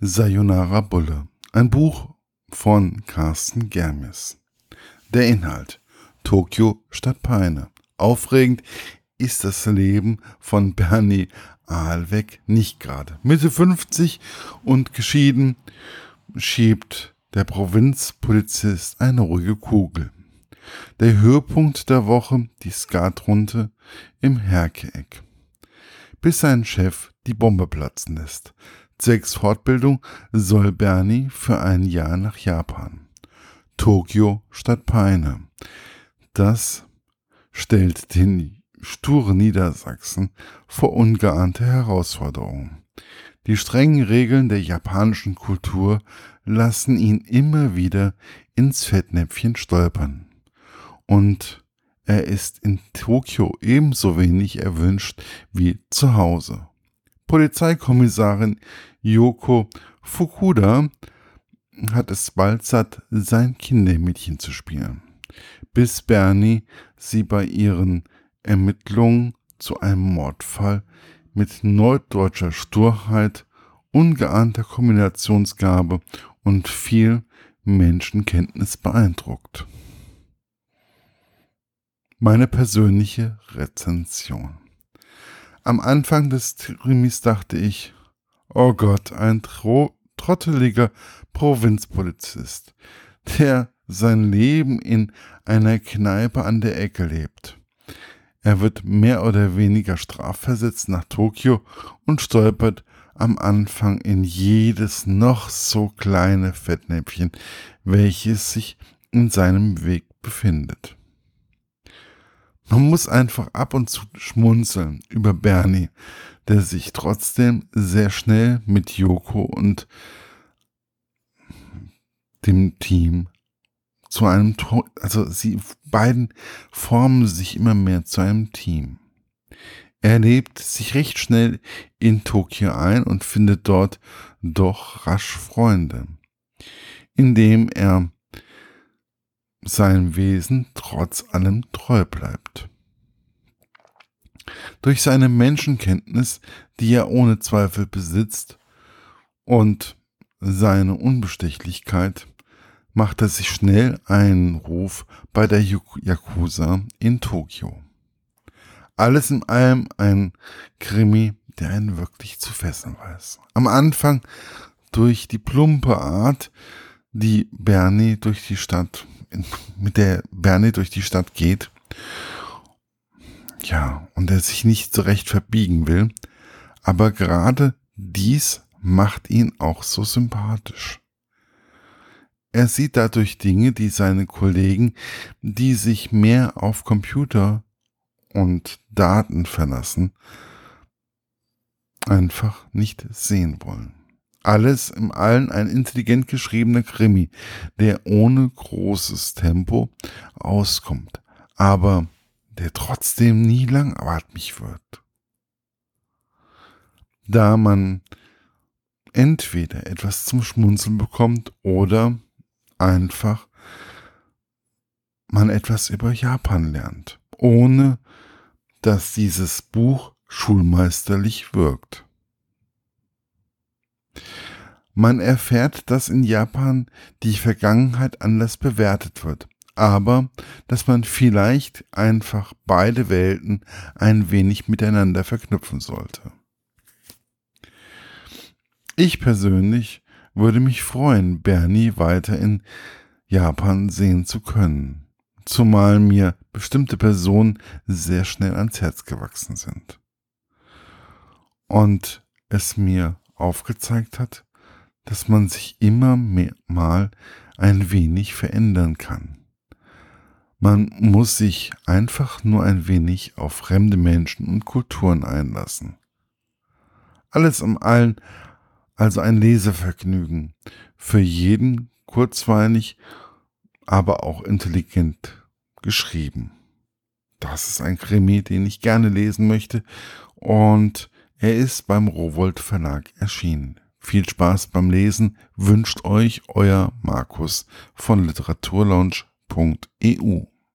Sayonara Bulle. Ein Buch von Carsten Germes. Der Inhalt. Tokio statt Peine. Aufregend ist das Leben von Bernie Ahlweg nicht gerade. Mitte 50 und geschieden schiebt der Provinzpolizist eine ruhige Kugel. Der Höhepunkt der Woche die Skatrunde im Herkeeck. Bis sein Chef die Bombe platzen lässt. Zwecks Fortbildung soll Bernie für ein Jahr nach Japan. Tokio statt Peine. Das stellt den sturen Niedersachsen vor ungeahnte Herausforderungen. Die strengen Regeln der japanischen Kultur lassen ihn immer wieder ins Fettnäpfchen stolpern. Und er ist in Tokio ebenso wenig erwünscht wie zu Hause. Polizeikommissarin Yoko Fukuda hat es bald satt, sein Kindermädchen zu spielen, bis Bernie sie bei ihren Ermittlungen zu einem Mordfall mit norddeutscher Sturheit, ungeahnter Kombinationsgabe und viel Menschenkenntnis beeindruckt. Meine persönliche Rezension. Am Anfang des Krimis dachte ich, oh Gott, ein tro trotteliger Provinzpolizist, der sein Leben in einer Kneipe an der Ecke lebt. Er wird mehr oder weniger strafversetzt nach Tokio und stolpert am Anfang in jedes noch so kleine Fettnäpfchen, welches sich in seinem Weg befindet. Man muss einfach ab und zu schmunzeln über Bernie, der sich trotzdem sehr schnell mit Yoko und dem Team zu einem, also sie beiden formen sich immer mehr zu einem Team. Er lebt sich recht schnell in Tokio ein und findet dort doch rasch Freunde, indem er seinem Wesen trotz allem treu bleibt. Durch seine Menschenkenntnis, die er ohne Zweifel besitzt, und seine Unbestechlichkeit macht er sich schnell einen Ruf bei der Yakuza in Tokio. Alles in allem ein Krimi, der einen wirklich zu fesseln weiß. Am Anfang durch die plumpe Art, die Bernie durch die Stadt mit der Bernie durch die Stadt geht. Ja, und er sich nicht so recht verbiegen will. Aber gerade dies macht ihn auch so sympathisch. Er sieht dadurch Dinge, die seine Kollegen, die sich mehr auf Computer und Daten verlassen, einfach nicht sehen wollen. Alles im Allen ein intelligent geschriebener Krimi, der ohne großes Tempo auskommt, aber der trotzdem nie langatmig wird. Da man entweder etwas zum Schmunzeln bekommt oder einfach man etwas über Japan lernt, ohne dass dieses Buch schulmeisterlich wirkt. Man erfährt, dass in Japan die Vergangenheit anders bewertet wird, aber dass man vielleicht einfach beide Welten ein wenig miteinander verknüpfen sollte. Ich persönlich würde mich freuen, Bernie weiter in Japan sehen zu können, zumal mir bestimmte Personen sehr schnell ans Herz gewachsen sind. Und es mir aufgezeigt hat, dass man sich immer mehr mal ein wenig verändern kann. Man muss sich einfach nur ein wenig auf fremde Menschen und Kulturen einlassen. Alles im Allen also ein Lesevergnügen, für jeden kurzweilig, aber auch intelligent geschrieben. Das ist ein Krimi, den ich gerne lesen möchte und er ist beim Rowold Verlag erschienen. Viel Spaß beim Lesen wünscht euch euer Markus von literaturlaunch.eu.